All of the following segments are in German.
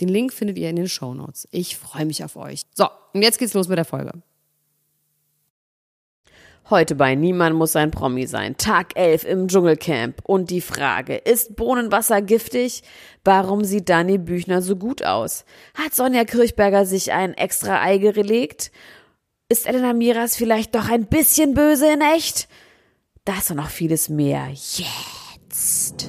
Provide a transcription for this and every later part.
Den Link findet ihr in den Show Notes. Ich freue mich auf euch. So, und jetzt geht's los mit der Folge. Heute bei Niemand muss ein Promi sein. Tag 11 im Dschungelcamp. Und die Frage, ist Bohnenwasser giftig? Warum sieht Dani Büchner so gut aus? Hat Sonja Kirchberger sich ein extra Ei gelegt? Ist Elena Miras vielleicht doch ein bisschen böse in echt? Das und noch vieles mehr. Jetzt.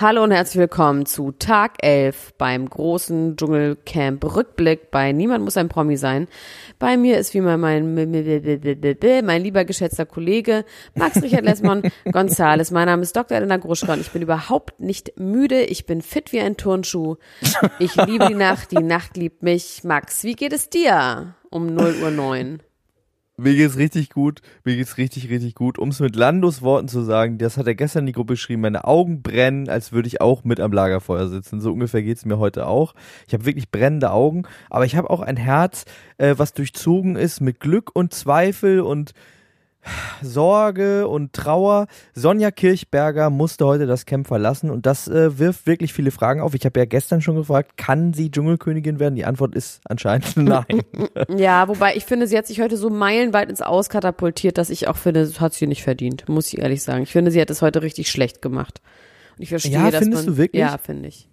Hallo und herzlich willkommen zu Tag 11 beim großen Dschungelcamp Rückblick bei Niemand muss ein Promi sein. Bei mir ist wie mein, mein, mein lieber geschätzter Kollege Max Richard Lesmon Gonzales. Mein Name ist Dr. Elena Gruschka und ich bin überhaupt nicht müde. Ich bin fit wie ein Turnschuh. Ich liebe die Nacht, die Nacht liebt mich. Max, wie geht es dir um 0 Uhr 9? Mir geht's richtig gut, mir geht's richtig, richtig gut. Um es mit Landos Worten zu sagen, das hat er gestern in die Gruppe geschrieben, meine Augen brennen, als würde ich auch mit am Lagerfeuer sitzen. So ungefähr geht's mir heute auch. Ich habe wirklich brennende Augen, aber ich habe auch ein Herz, äh, was durchzogen ist mit Glück und Zweifel und Sorge und Trauer. Sonja Kirchberger musste heute das Camp verlassen und das äh, wirft wirklich viele Fragen auf. Ich habe ja gestern schon gefragt, kann sie Dschungelkönigin werden? Die Antwort ist anscheinend nein. ja, wobei ich finde, sie hat sich heute so meilenweit ins Auskatapultiert, dass ich auch finde, das hat sie nicht verdient, muss ich ehrlich sagen. Ich finde, sie hat es heute richtig schlecht gemacht. Und ich verstehe, ja, dass findest man, du wirklich? Ja, finde ich.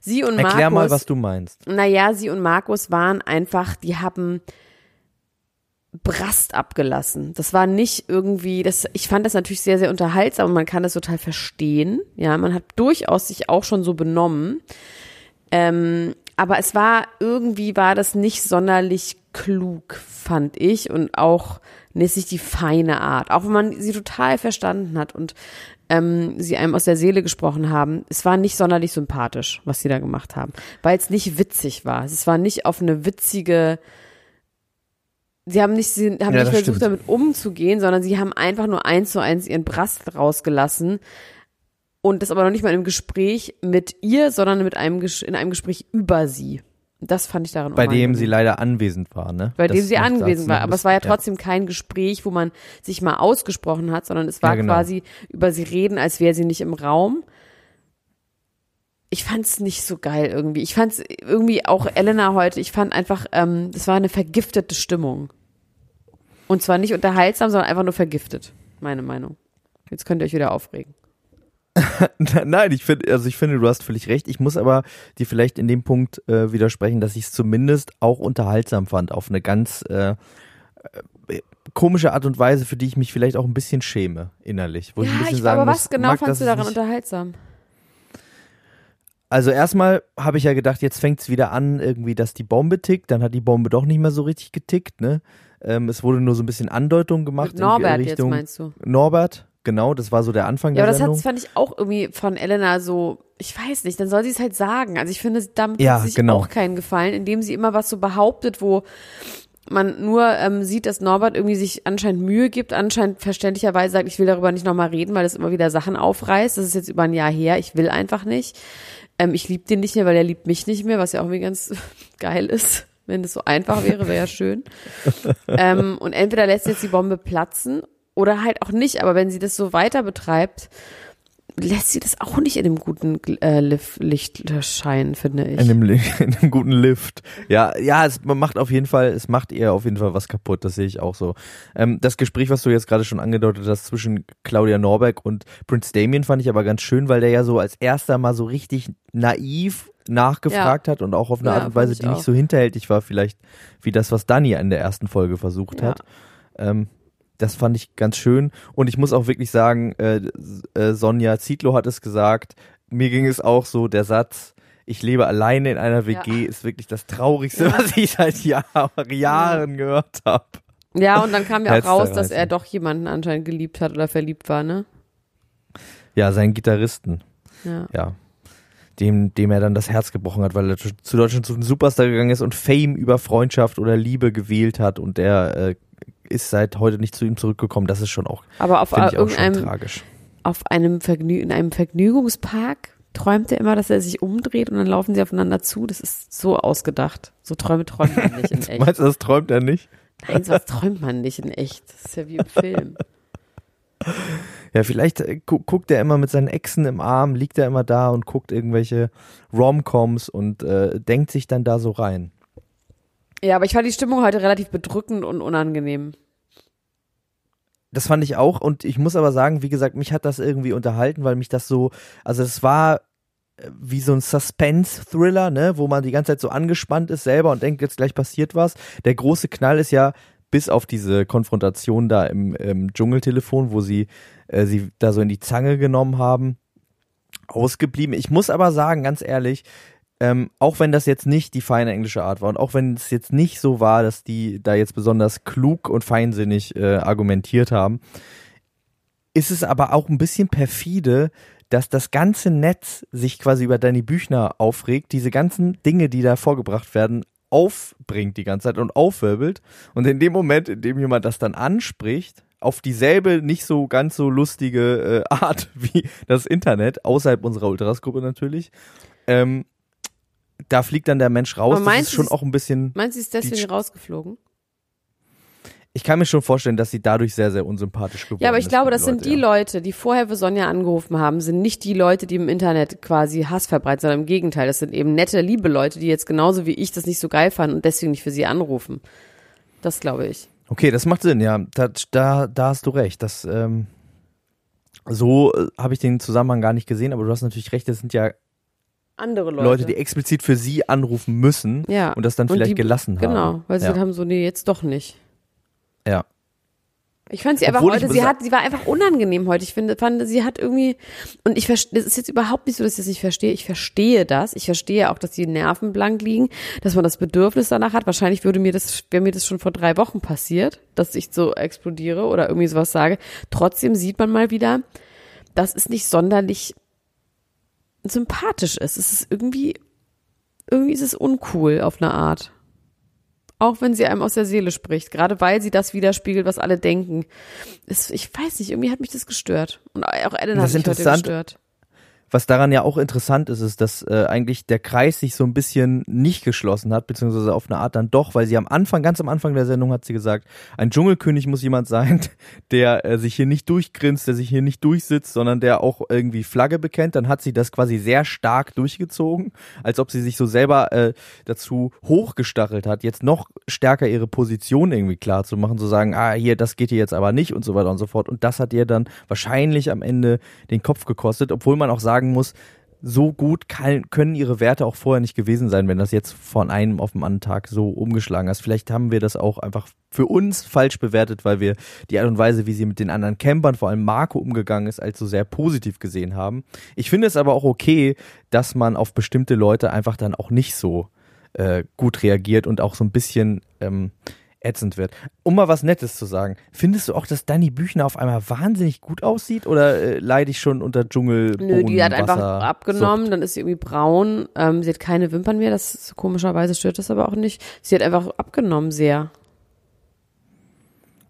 Sie und Erklär Markus, mal, was du meinst. Naja, sie und Markus waren einfach, die haben Brast abgelassen. Das war nicht irgendwie, das, ich fand das natürlich sehr, sehr unterhaltsam und man kann das total verstehen. Ja, man hat durchaus sich auch schon so benommen. Ähm, aber es war, irgendwie war das nicht sonderlich klug, fand ich. Und auch nicht die feine Art. Auch wenn man sie total verstanden hat und ähm, sie einem aus der Seele gesprochen haben. Es war nicht sonderlich sympathisch, was sie da gemacht haben. Weil es nicht witzig war. Es war nicht auf eine witzige, sie haben nicht, sie haben Ja, nicht versucht, stimmt. damit umzugehen, sondern sie haben einfach nur eins zu eins ihren Brast rausgelassen. Und das aber noch nicht mal im Gespräch mit ihr, sondern mit einem, in einem Gespräch über sie. Das fand ich daran Bei dem sie leider anwesend war, ne? bei Das dem sie anwesend war. Aber es war ja trotzdem kein Gespräch, wo man sich mal ausgesprochen hat, sondern es war Ja, genau. quasi über sie reden, als wäre sie nicht im Raum. Ich fand's nicht so geil irgendwie. Ich fand's irgendwie auch Elena heute, ich fand einfach, ähm, das war eine vergiftete Stimmung. Und zwar nicht unterhaltsam, sondern einfach nur vergiftet. Meine Meinung. Jetzt könnt ihr euch wieder aufregen. Nein, ich finde, also ich finde, du hast völlig recht. Ich muss aber dir vielleicht in dem Punkt äh, widersprechen, dass ich es zumindest auch unterhaltsam fand, auf eine ganz äh, äh, komische Art und Weise, für die ich mich vielleicht auch ein bisschen schäme innerlich. Wo ich ein Ja, bisschen ich, sagen aber muss, was genau Marc, fandst du daran unterhaltsam? Also erstmal habe ich ja gedacht, jetzt fängt es wieder an, irgendwie, dass die Bombe tickt. Dann hat die Bombe doch nicht mehr so richtig getickt. Ne? Ähm, es wurde nur so ein bisschen Andeutung gemacht Mit Norbert in jetzt meinst du? Norbert. Genau, das war so der Anfang Ja, aber der das Sendung. hat, fand ich auch irgendwie von Elena so, ich weiß nicht, dann soll sie es halt sagen. Also ich finde, damit Ja, hat sich genau. auch keinen Gefallen, indem sie immer was so behauptet, wo man nur ähm, sieht, dass Norbert irgendwie sich anscheinend Mühe gibt, anscheinend verständlicherweise sagt, ich will darüber nicht nochmal reden, weil das immer wieder Sachen aufreißt. Das ist jetzt über ein Jahr her, ich will einfach nicht. Ähm, ich liebe den nicht mehr, weil er liebt mich nicht mehr, was ja auch irgendwie ganz geil ist. Wenn es so einfach wäre, wäre ja schön. ähm, und entweder lässt jetzt die Bombe platzen oder halt auch nicht. Aber wenn sie das so weiter betreibt, lässt sie das auch nicht in dem guten äh, Licht scheinen, finde ich. In dem, in dem guten Lift. Ja, ja, es macht auf jeden Fall, es macht ihr auf jeden Fall was kaputt, das sehe ich auch so. Ähm, das Gespräch, was du jetzt gerade schon angedeutet hast zwischen Claudia Norbeck und Prince Damien fand ich aber ganz schön, weil der ja so als erster mal so richtig naiv nachgefragt ja. hat und auch auf eine ja, Art und Weise, die auch. nicht so hinterhältig war, vielleicht wie das, was Dani in der ersten Folge versucht ja. hat. Ähm, das fand ich ganz schön. Und ich muss auch wirklich sagen, äh, äh, Sonja Zietlow hat es gesagt, mir ging es auch so, der Satz, ich lebe alleine in einer WG, ja. ist wirklich das Traurigste, ja. was ich seit Jahr, Jahren gehört habe. Ja, und dann kam ja auch raus, dass er doch jemanden anscheinend geliebt hat oder verliebt war, ne? Ja, seinen Gitarristen. Ja. ja. Dem, dem er dann das Herz gebrochen hat, weil er zu Deutschland zu einem Superstar gegangen ist und Fame über Freundschaft oder Liebe gewählt hat und der äh, ist seit heute nicht zu ihm zurückgekommen. Das ist schon auch, Aber auf ich auch schon tragisch. Auf einem Vergnü in einem Vergnügungspark träumt er immer, dass er sich umdreht und dann laufen sie aufeinander zu. Das ist so ausgedacht. So Träume träumt man nicht in echt. Meinst du, das träumt er nicht? Nein, sowas träumt man nicht in echt. Das ist ja wie im Film. Ja, vielleicht äh, gu guckt er immer mit seinen Echsen im Arm, liegt er immer da und guckt irgendwelche Romcoms und äh, denkt sich dann da so rein. Ja, aber ich fand die Stimmung heute relativ bedrückend und unangenehm. Das fand ich auch und ich muss aber sagen, wie gesagt, mich hat das irgendwie unterhalten, weil mich das so, also es war äh, wie so ein Suspense-Thriller, ne, wo man die ganze Zeit so angespannt ist selber und denkt, jetzt gleich passiert was. Der große Knall ist ja bis auf diese Konfrontation da im, im Dschungeltelefon, wo sie äh, sie da so in die Zange genommen haben, ausgeblieben. Ich muss aber sagen, ganz ehrlich, ähm, auch wenn das jetzt nicht die feine englische Art war und auch wenn es jetzt nicht so war, dass die da jetzt besonders klug und feinsinnig äh, argumentiert haben, ist es aber auch ein bisschen perfide, dass das ganze Netz sich quasi über Danny Büchner aufregt, diese ganzen Dinge, die da vorgebracht werden, aufbringt die ganze Zeit und aufwirbelt. Und in dem Moment, in dem jemand das dann anspricht, auf dieselbe nicht so ganz so lustige äh, Art wie das Internet, außerhalb unserer Ultras-Gruppe natürlich, ähm, da fliegt dann der Mensch raus. das ist schon auch ein bisschen. Meinst du, ist deswegen rausgeflogen? Ich kann mir schon vorstellen, dass sie dadurch sehr, sehr unsympathisch geworden ist. Ja, aber ich glaube, das Leute, sind die ja. Leute, die vorher für Sonja angerufen haben, sind nicht die Leute, die im Internet quasi Hass verbreiten, sondern im Gegenteil. Das sind eben nette, liebe Leute, die jetzt genauso wie ich das nicht so geil fanden und deswegen nicht für sie anrufen. Das glaube ich. Okay, das macht Sinn, ja. Da, da, da hast du recht. Das, ähm, so äh, habe ich den Zusammenhang gar nicht gesehen, aber du hast natürlich recht, das sind ja andere Leute. Leute, die explizit für sie anrufen müssen ja. und das dann vielleicht die, gelassen haben. Genau, weil sie ja. haben so, nee, jetzt doch nicht. Ja. Ich fand sie einfach Obwohl heute, sie hat, sie war einfach unangenehm heute. Ich finde, fand, sie hat irgendwie, und ich verstehe, das ist jetzt überhaupt nicht so, dass ich das nicht verstehe. Ich verstehe das. Ich verstehe auch, dass die Nerven blank liegen, dass man das Bedürfnis danach hat. Wahrscheinlich würde mir das, wäre mir das schon vor drei Wochen passiert, dass ich so explodiere oder irgendwie sowas sage. Trotzdem sieht man mal wieder, das ist nicht sonderlich sympathisch ist. Es ist irgendwie, irgendwie ist es uncool auf eine Art. Auch wenn sie einem aus der Seele spricht, gerade weil sie das widerspiegelt, was alle denken. Es, ich weiß nicht, irgendwie hat mich das gestört. Und auch Ellen hat mich heute gestört was daran ja auch interessant ist, ist, dass äh, eigentlich der Kreis sich so ein bisschen nicht geschlossen hat, beziehungsweise auf eine Art dann doch, weil sie am Anfang, ganz am Anfang der Sendung hat sie gesagt, ein Dschungelkönig muss jemand sein, der äh, sich hier nicht durchgrinst, der sich hier nicht durchsitzt, sondern der auch irgendwie Flagge bekennt. Dann hat sie das quasi sehr stark durchgezogen, als ob sie sich so selber äh, dazu hochgestachelt hat, jetzt noch stärker ihre Position irgendwie klar zu machen, zu sagen, ah, hier, das geht hier jetzt aber nicht und so weiter und so fort. Und das hat ihr dann wahrscheinlich am Ende den Kopf gekostet, obwohl man auch sagt, sagen muss, so gut kann, können ihre Werte auch vorher nicht gewesen sein, wenn das jetzt von einem auf den anderen Tag so umgeschlagen ist. Vielleicht haben wir das auch einfach für uns falsch bewertet, weil wir die Art und Weise, wie sie mit den anderen Campern, vor allem Marco, umgegangen ist, als so sehr positiv gesehen haben. Ich finde es aber auch okay, dass man auf bestimmte Leute einfach dann auch nicht so äh, gut reagiert und auch so ein bisschen ähm, ätzend wird. Um mal was Nettes zu sagen, findest du auch, dass Danny Büchner auf einmal wahnsinnig gut aussieht oder äh, leide ich schon unter Dschungel? Nö, die hat einfach abgenommen, Sucht. dann ist sie irgendwie braun. Ähm, sie hat keine Wimpern mehr, das komischerweise stört das aber auch nicht. Sie hat einfach abgenommen sehr.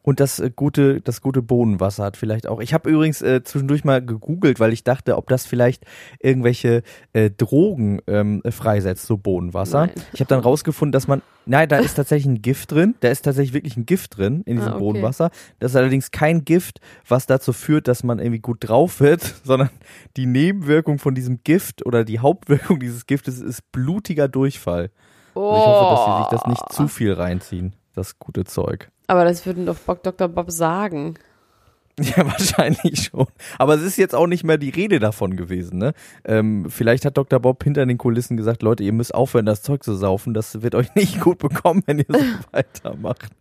Und das äh, gute, das gute Bohnenwasser hat vielleicht auch. Ich habe übrigens äh, zwischendurch mal gegoogelt, weil ich dachte, ob das vielleicht irgendwelche äh, Drogen ähm, freisetzt, so Bohnenwasser. Nein. Ich habe dann rausgefunden, dass man, nein, da ist tatsächlich ein Gift drin. Da ist tatsächlich wirklich ein Gift drin in diesem Ah, okay. Bohnenwasser. Das ist allerdings kein Gift, was dazu führt, dass man irgendwie gut drauf wird, sondern die Nebenwirkung von diesem Gift oder die Hauptwirkung dieses Giftes ist blutiger Durchfall. Also ich hoffe, dass sie sich das nicht zu viel reinziehen, das gute Zeug. Aber das würden doch Dr. Bob sagen. Ja, wahrscheinlich schon. Aber es ist jetzt auch nicht mehr die Rede davon gewesen, ne? Ähm, vielleicht hat Dr. Bob hinter den Kulissen gesagt, Leute, ihr müsst aufhören, das Zeug zu saufen. Das wird euch nicht gut bekommen, wenn ihr so weitermacht.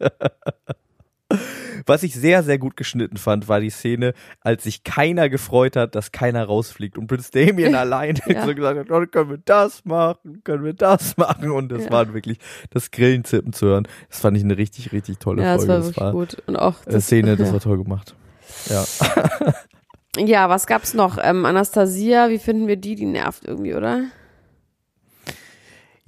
Was ich sehr, sehr gut geschnitten fand, war die Szene, als sich keiner gefreut hat, dass keiner rausfliegt und Prinz Damien alleine Ja. so gesagt hat, Leute, können wir das machen, können wir das machen und das Ja. war wirklich das Grillenzippen zu hören. Das fand ich eine richtig, richtig tolle Ja, das Folge. war wirklich gut. Und auch das, Szene, das war toll gemacht. Ja. Ja, was gab's noch? Ähm, Anastasia, wie finden wir die? Die nervt irgendwie, oder?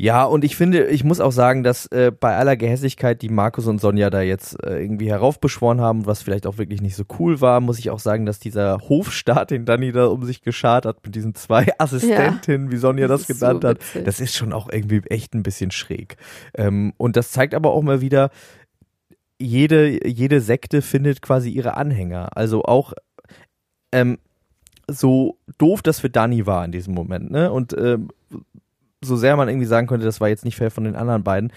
Ja, und ich finde, ich muss auch sagen, dass äh, bei aller Gehässigkeit, die Markus und Sonja da jetzt äh, irgendwie heraufbeschworen haben, was vielleicht auch wirklich nicht so cool war, muss ich auch sagen, dass dieser Hofstaat, den Danny da um sich geschart hat, mit diesen zwei Assistentinnen, wie Sonja das, Das genannt so hat, witzig. das ist schon auch irgendwie echt ein bisschen schräg. Ähm, und das zeigt aber auch mal wieder, jede, jede Sekte findet quasi ihre Anhänger. Also auch ähm, so doof das für Dani war in diesem Moment, ne? Und ähm, so sehr man irgendwie sagen könnte, das war jetzt nicht fair von den anderen beiden,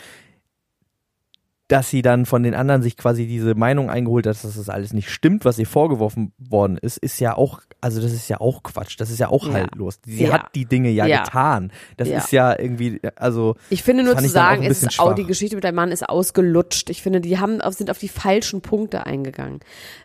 dass sie dann von den anderen sich quasi diese Meinung eingeholt hat, dass das alles nicht stimmt, was ihr vorgeworfen worden ist, ist ja auch, also das ist ja auch Quatsch, das ist ja auch Ja. haltlos. Sie Ja. hat die Dinge ja, Ja. getan. Das ist ja irgendwie, also Ich finde nur zu sagen, ist auch, die Geschichte mit deinem Mann ist ausgelutscht. Ich finde, die haben, sind auf die falschen Punkte eingegangen.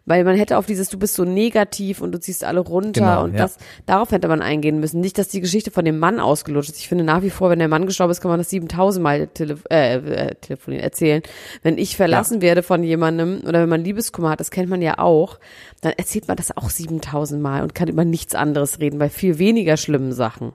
Weil man hätte auf dieses, du bist so negativ und du ziehst alle runter Genau, und das, darauf hätte man eingehen müssen. Nicht, dass die Geschichte von dem Mann ausgelutscht ist. Ich finde nach wie vor, wenn der Mann gestorben ist, kann man das 7000 Mal tele äh, äh, telefonieren, erzählen. Wenn ich verlassen werde von jemandem oder wenn man Liebeskummer hat, das kennt man ja auch, dann erzählt man das auch 7000 Mal und kann über nichts anderes reden, bei viel weniger schlimmen Sachen.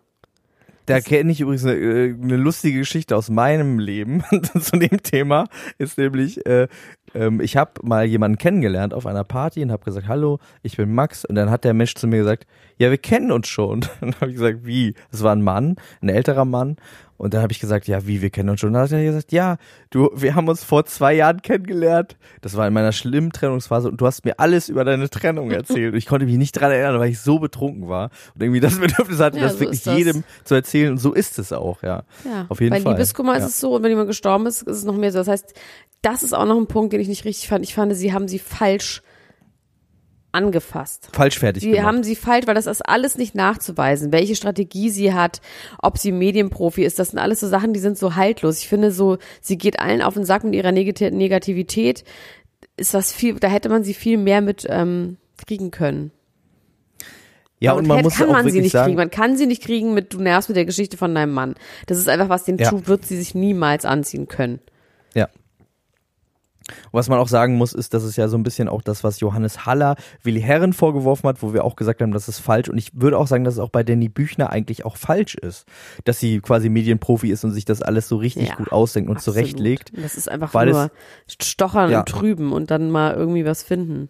Da kenne ich übrigens eine, äh, eine lustige Geschichte aus meinem Leben zu dem Thema. Ist nämlich, äh, ähm, ich habe mal jemanden kennengelernt auf einer Party und habe gesagt, hallo, ich bin Max. Und dann hat der Mensch zu mir gesagt, ja, wir kennen uns schon. Dann habe ich gesagt, wie? Das war ein Mann, ein älterer Mann. Und dann habe ich gesagt, ja, wie, wir kennen uns schon. Und dann hat er gesagt, ja, du, wir haben uns vor zwei Jahren kennengelernt. Das war in meiner schlimmen Trennungsphase und du hast mir alles über deine Trennung erzählt. Und ich konnte mich nicht dran erinnern, weil ich so betrunken war und irgendwie das Bedürfnis hatte, Ja, das so wirklich ist das. jedem zu erzählen. Und so ist es auch, ja. Ja, Auf jeden bei Fall. Liebeskummer ist Ja. es so und wenn jemand gestorben ist, ist es noch mehr so. Das heißt, das ist auch noch ein Punkt, den ich nicht richtig fand. Ich fand, sie haben sie falsch angefasst. Falsch fertig Sie gemacht. haben sie falsch, weil das ist alles nicht nachzuweisen. Welche Strategie sie hat, ob sie Medienprofi ist, das sind alles so Sachen, die sind so haltlos. Ich finde so, sie geht allen auf den Sack mit ihrer Negati- Negativität. Ist das viel, da hätte man sie viel mehr mit ähm, kriegen können. ja, Aber und man muss kann auch man sie wirklich nicht sagen, kriegen. Man kann sie nicht kriegen mit, du nervst mit der Geschichte von deinem Mann. Das ist einfach was, den Ja. Schuh wird sie sich niemals anziehen können. ja. Und Was man auch sagen muss, ist, dass es ja so ein bisschen auch das, was Johannes Haller Willi Herren vorgeworfen hat, wo wir auch gesagt haben, das ist falsch. Und ich würde auch sagen, dass es auch bei Danny Büchner eigentlich auch falsch ist, dass sie quasi Medienprofi ist und sich das alles so richtig Ja, gut ausdenkt und Absolut. zurechtlegt. Das ist einfach nur Stochern Ja. und Trüben und dann mal irgendwie was finden.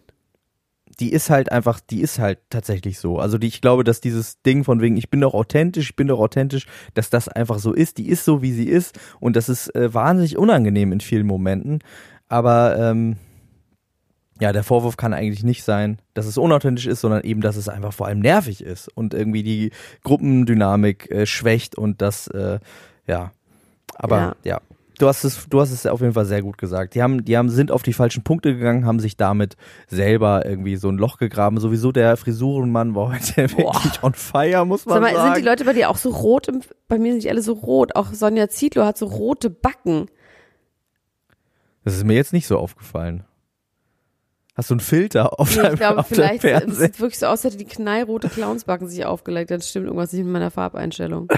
die ist halt einfach, die ist halt tatsächlich so. Also die, ich glaube, dass dieses Ding von wegen, ich bin doch authentisch, ich bin doch authentisch, dass das einfach so ist. Die ist so, wie sie ist. Und das ist äh, wahnsinnig unangenehm in vielen Momenten. Aber ähm, ja, der Vorwurf kann eigentlich nicht sein, dass es unauthentisch ist, sondern eben, dass es einfach vor allem nervig ist und irgendwie die Gruppendynamik äh, schwächt und das, äh, ja. Aber Ja. ja. Du hast es, du hast es auf jeden Fall sehr gut gesagt. Die haben, die haben, sind auf die falschen Punkte gegangen, haben sich damit selber irgendwie so ein Loch gegraben. Sowieso der Frisurenmann war heute wirklich on fire, muss man Sag mal, sagen. sind die Leute bei dir auch so rot? Im, bei mir sind die alle so rot. Auch Sonja Zietlow hat so rote Backen. Das ist mir jetzt nicht so aufgefallen. Hast du einen Filter auf Nee, deinem ich glaube, auf vielleicht es sieht wirklich so aus, als hätte die knallrote Clownsbacken sich aufgelegt. Dann stimmt irgendwas nicht mit meiner Farbeinstellung.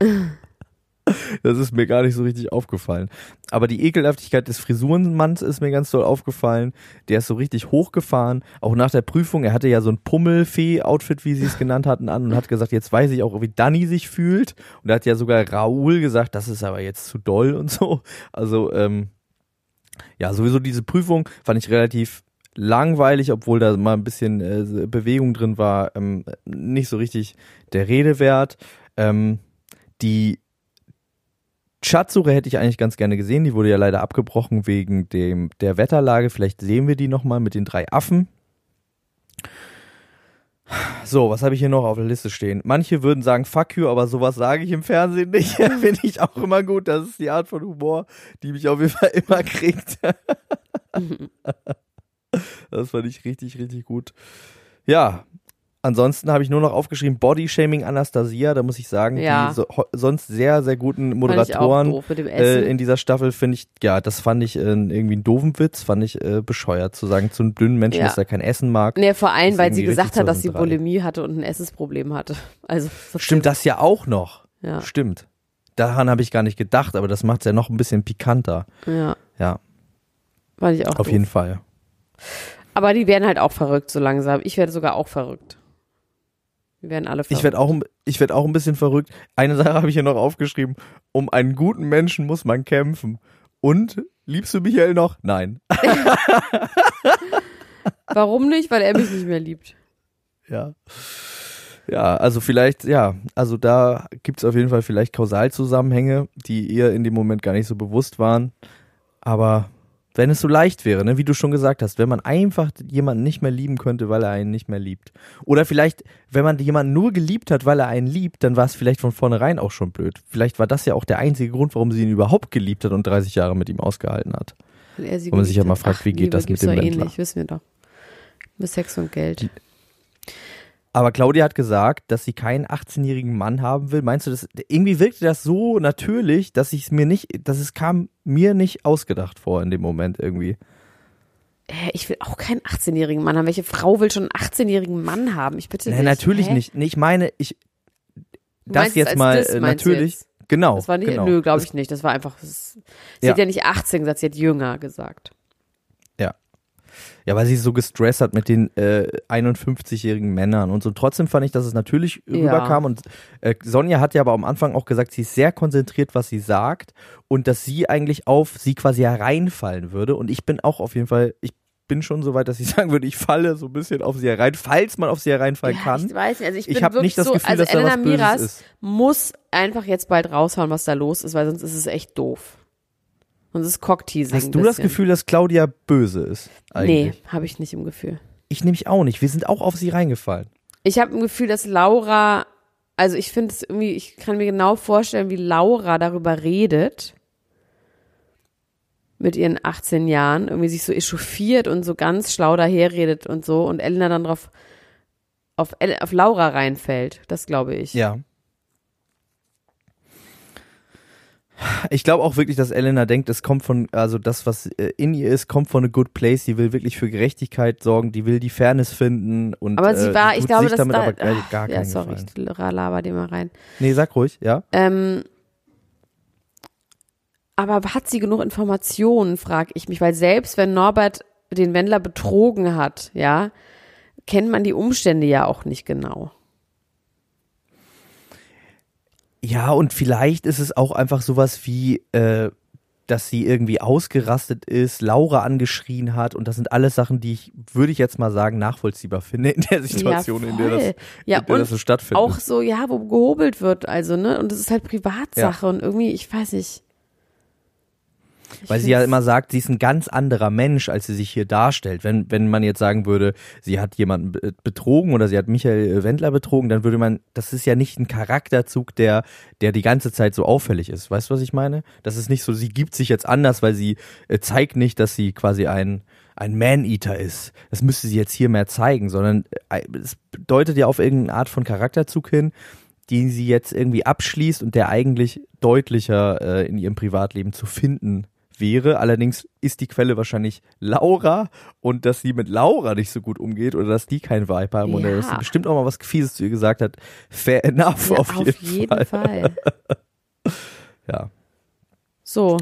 Das ist mir gar nicht so richtig aufgefallen. Aber die Ekelhaftigkeit des Frisurenmanns ist mir ganz doll aufgefallen. Der ist so richtig hochgefahren. Auch nach der Prüfung, er hatte ja so ein Pummelfee-Outfit, wie sie es genannt hatten, an und hat gesagt, jetzt weiß ich auch, wie Danny sich fühlt. Und er hat ja sogar Raoul gesagt, das ist aber jetzt zu doll und so. Also, ähm, Ja, sowieso diese Prüfung fand ich relativ langweilig, obwohl da mal ein bisschen äh, Bewegung drin war, ähm, nicht so richtig der Rede wert. Ähm, die Schatzsuche hätte ich eigentlich ganz gerne gesehen. Die wurde ja leider abgebrochen wegen dem der Wetterlage. Vielleicht sehen wir die nochmal mit den drei Affen. So, was habe ich hier noch auf der Liste stehen? Manche würden sagen Fuck you, aber sowas sage ich im Fernsehen nicht. Finde ich auch immer gut. Das ist die Art von Humor, die mich auf jeden Fall immer kriegt. das fand ich richtig, richtig gut. Ja, Ansonsten habe ich nur noch aufgeschrieben Bodyshaming Anastasia, da muss ich sagen, Ja. die so, sonst sehr, sehr guten Moderatoren äh, in dieser Staffel finde ich, ja, das fand ich äh, irgendwie einen doofen Witz, fand ich äh, bescheuert zu sagen zu einem dünnen Menschen, Ja. dass er kein Essen mag. Nee, vor allem, weil sie gesagt hat, dass sie 2003. Bulimie hatte und ein Essensproblem hatte. Also das Stimmt das ja auch noch. Ja, Stimmt. Daran habe ich gar nicht gedacht, aber das macht es ja noch ein bisschen pikanter. ja, Ja, fand ich auch auf doof. jeden Fall. Aber die werden halt auch verrückt so langsam. Ich werde sogar auch verrückt. Wir werden alle verrückt. Ich werde auch, ich werd auch ein bisschen verrückt. Eine Sache habe ich hier noch aufgeschrieben. Um einen guten Menschen muss man kämpfen. Und, liebst du Michael noch? Nein. Warum nicht? Weil er mich nicht mehr liebt. Ja. Ja, also vielleicht, ja, also da gibt's auf jeden Fall vielleicht Kausalzusammenhänge, die ihr in dem Moment gar nicht so bewusst waren. Aber wenn es so leicht wäre, ne, wie du schon gesagt hast, wenn man einfach jemanden nicht mehr lieben könnte, weil er einen nicht mehr liebt. Oder vielleicht, wenn man jemanden nur geliebt hat, weil er einen liebt, dann war es vielleicht von vornherein auch schon blöd. Vielleicht war das ja auch der einzige Grund, warum sie ihn überhaupt geliebt hat und 30 Jahre mit ihm ausgehalten hat. Weil er sie Wo man sich ja mal fragt, wie geht Liebe das mit dem doch Wendler? ähnlich, wissen wir doch. Mit Sex und Geld. Aber Claudia hat gesagt, dass sie keinen 18-jährigen Mann haben will. Meinst du, das irgendwie wirkte das so natürlich, dass ich es mir nicht, dass es kam mir nicht ausgedacht vor in dem Moment irgendwie. Hä, ich will auch keinen 18-jährigen Mann haben. Welche Frau will schon einen 18-jährigen Mann haben? Ich bitte Nee, nicht. natürlich Hä? nicht. Nee, ich meine, ich das jetzt mal äh, du natürlich. jetzt? Genau. Das war nicht, genau. nö, glaube ich nicht. Das war einfach, das, sie Ja. hat ja nicht 18 gesagt, sie hat jünger gesagt. Ja, weil sie so gestresst hat mit den äh, 51-jährigen Männern und so. Trotzdem fand ich, dass es natürlich Ja. rüberkam. Und äh, Sonja hat ja aber am Anfang auch gesagt, sie ist sehr konzentriert, was sie sagt und dass sie eigentlich auf sie quasi hereinfallen würde. Und ich bin auch auf jeden Fall, ich bin schon so weit, dass ich sagen würde, ich falle so ein bisschen auf sie herein, falls man auf sie hereinfallen Ja, kann. Ich weiß nicht, also ich, Ich bin habe nicht das so, Gefühl, also dass da Elena Böses Miras ist. muss einfach jetzt bald raushauen, was da los ist, weil sonst ist es echt doof. Sonst ist Cockteasing. Hast du das bisschen. Gefühl, dass Claudia böse ist? Nee, Eigentlich? habe ich nicht im Gefühl. Ich nämlich auch nicht. Wir sind auch auf sie reingefallen. Ich habe ein Gefühl, dass Laura, also ich finde es irgendwie, ich kann mir genau vorstellen, wie Laura darüber redet. Mit ihren 18 Jahren, irgendwie sich so echauffiert und so ganz schlau daherredet und so und Elena dann drauf auf, El- auf Laura reinfällt. Das glaube ich. Ja. Ich glaube auch wirklich, dass Elena denkt, es kommt von, also das, was äh, in ihr ist, kommt von a good place. Die will wirklich für Gerechtigkeit sorgen, die will die Fairness finden und Aber sie äh, war, tut ich glaube, sich dass damit da, aber gar, ach, gar ja, sorry, Gefallen. ich laber dir mal rein. Nee, sag ruhig, ja. Ähm, aber hat sie genug Informationen, frage ich mich, weil selbst wenn Norbert den Wendler betrogen hat, ja, kennt man die Umstände ja auch nicht genau. Ja, und vielleicht ist es auch einfach sowas wie, äh, dass sie irgendwie ausgerastet ist, Laura angeschrien hat und das sind alles Sachen, die ich, würde ich jetzt mal sagen, nachvollziehbar finde in der Situation, ja, in der das, ja, in der und das so stattfindet. auch so, ja, wo gehobelt wird, also, ne, und das ist halt Privatsache und irgendwie, ich weiß nicht. Ich Weil sie ja immer sagt, sie ist ein ganz anderer Mensch, als sie sich hier darstellt. Wenn, wenn man jetzt sagen würde, sie hat jemanden be- betrogen oder sie hat Michael Wendler betrogen, dann würde man, das ist ja nicht ein Charakterzug, der, der die ganze Zeit so auffällig ist. Weißt du, was ich meine? Das ist nicht so, sie gibt sich jetzt anders, weil sie äh, zeigt nicht, dass sie quasi ein, ein Man-Eater ist. Das müsste sie jetzt hier mehr zeigen, sondern äh, es deutet ja auf irgendeine Art von Charakterzug hin, den sie jetzt irgendwie abschließt und der eigentlich deutlicher äh, in ihrem Privatleben zu finden wäre. Allerdings ist die Quelle wahrscheinlich Laura und dass sie mit Laura nicht so gut umgeht oder dass die kein Vibe haben oder Ja. dass sie bestimmt auch mal was Fieses zu ihr gesagt hat. Fair enough ja, auf, jeden, Fall. Fall. Ja. So,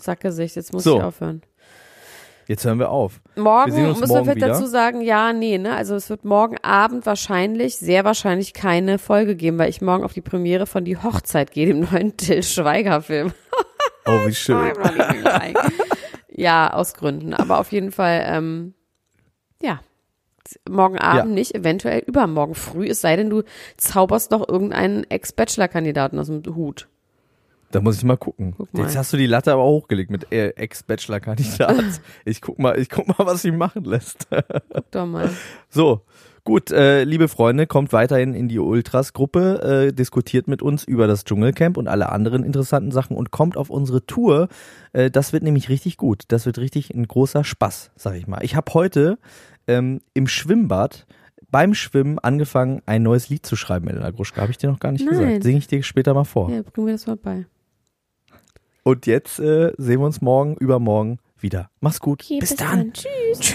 Sackgesicht, jetzt muss So. ich aufhören. Jetzt hören wir auf. Morgen Wir müssen wir morgen vielleicht wieder. dazu sagen, ja, nee, ne? Also es wird morgen Abend wahrscheinlich, sehr wahrscheinlich keine Folge geben, weil ich morgen auf die Premiere von Die Hochzeit gehe, dem neuen Till Schweiger Film. Oh, wie schön. Ja, aus Gründen. Aber auf jeden Fall, ähm, ja. Morgen Abend Ja. nicht, eventuell übermorgen früh, es sei denn, du zauberst noch irgendeinen Ex-Bachelor-Kandidaten aus dem Hut. Da muss ich mal gucken. Guck mal. Jetzt hast du die Latte aber hochgelegt mit Ex-Bachelor-Kandidat. ich guck mal, ich guck mal, was sie machen lässt. Guck doch mal. So, gut, äh, liebe Freunde, kommt weiterhin in die Ultras-Gruppe, äh, diskutiert mit uns über das Dschungelcamp und alle anderen interessanten Sachen und kommt auf unsere Tour. Äh, das wird nämlich richtig gut. Das wird richtig ein großer Spaß, sag ich mal. Ich habe heute ähm, im Schwimmbad beim Schwimmen angefangen, ein neues Lied zu schreiben, Elena Gruschka. Habe ich dir noch gar nicht Nein. gesagt. Singe ich dir später mal vor. Ja, bring mir das mal bei. Und jetzt äh, sehen wir uns morgen, übermorgen wieder. Mach's gut. Okay, bis, dann. Tschüss.